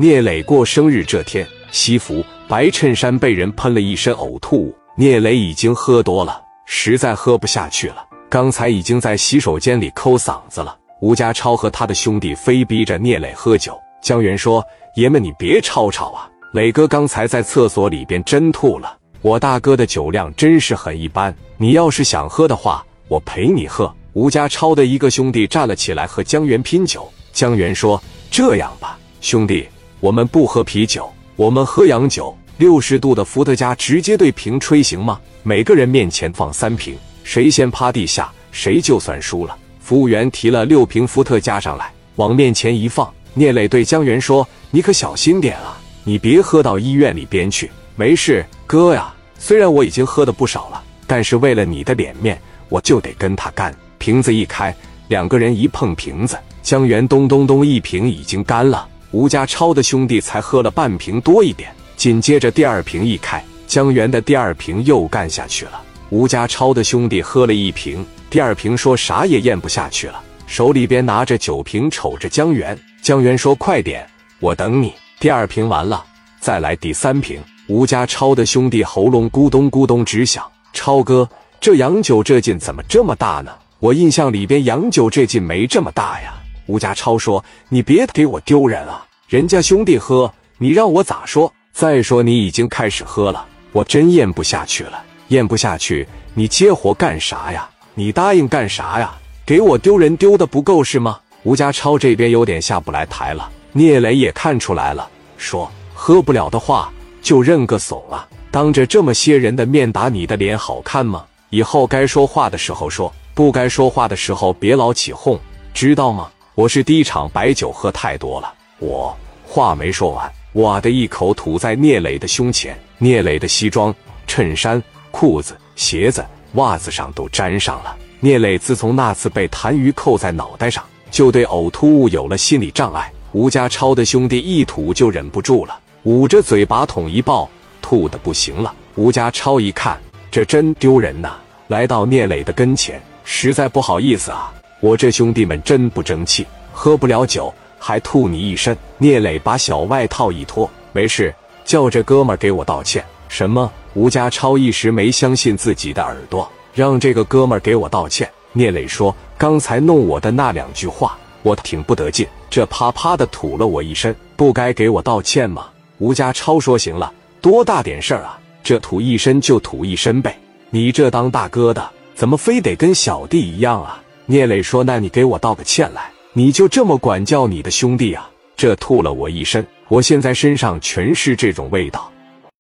聂磊过生日这天，西服白衬衫被人喷了一身呕吐物。聂磊已经喝多了，实在喝不下去了，刚才已经在洗手间里抠嗓子了。吴家超和他的兄弟非逼着聂磊喝酒。江源说：“爷们，你别吵吵啊！磊哥刚才在厕所里边真吐了。我大哥的酒量真是很一般，你要是想喝的话，我陪你喝。”吴家超的一个兄弟站了起来，和江源拼酒。江源说：“这样吧，兄弟，我们不喝啤酒，我们喝洋酒。六十度的伏特加，直接对瓶吹行吗？每个人面前放三瓶，谁先趴地下，谁就算输了。”服务员提了六瓶伏特加上来，往面前一放。聂磊对江源说：“你可小心点啊，你别喝到医院里边去。”“没事，哥呀，虽然我已经喝的不少了，但是为了你的脸面，我就得跟他干。”瓶子一开，两个人一碰瓶子，江源咚咚咚一瓶已经干了。吴家超的兄弟才喝了半瓶多一点，紧接着第二瓶一开，江源的第二瓶又干下去了。吴家超的兄弟喝了一瓶，第二瓶说啥也咽不下去了，手里边拿着酒瓶瞅着江源。江源说：“快点，我等你。”第二瓶完了，再来第三瓶。吴家超的兄弟喉咙咕咚咕咚直响。超哥，这洋酒这劲怎么这么大呢？我印象里边洋酒这劲没这么大呀。吴家超说：“你别给我丢人啊，人家兄弟喝，你让我咋说？再说你已经开始喝了，我真咽不下去了，咽不下去，你接活干啥呀？你答应干啥呀？给我丢人丢的不够是吗？”吴家超这边有点下不来台了。聂磊也看出来了，说：“喝不了的话就认个怂啊，当着这么些人的面打你的脸好看吗？以后该说话的时候说。”不该说话的时候别老起哄，知道吗？我是第一场白酒喝太多了。我话没说完，哇的一口吐在聂磊的胸前，聂磊的西装、衬衫、裤子、鞋子、袜子上都沾上了。聂磊自从那次被痰盂扣在脑袋上，就对呕吐物有了心理障碍。吴家超的兄弟一吐就忍不住了，捂着嘴把桶一抱，吐的不行了。吴家超一看，这真丢人呐！来到聂磊的跟前。实在不好意思啊，我这兄弟们真不争气，喝不了酒还吐你一身。聂磊把小外套一脱，没事，叫这哥们给我道歉。什么？吴家超一时没相信自己的耳朵，让这个哥们给我道歉。聂磊说：“刚才弄我的那两句话，我挺不得劲，这啪啪的吐了我一身，不该给我道歉吗？”吴家超说：“行了，多大点事儿啊？这吐一身就吐一身呗，你这当大哥的。”怎么非得跟小弟一样啊？聂磊说：“那你给我道个歉来，你就这么管教你的兄弟啊？这吐了我一身，我现在身上全是这种味道。”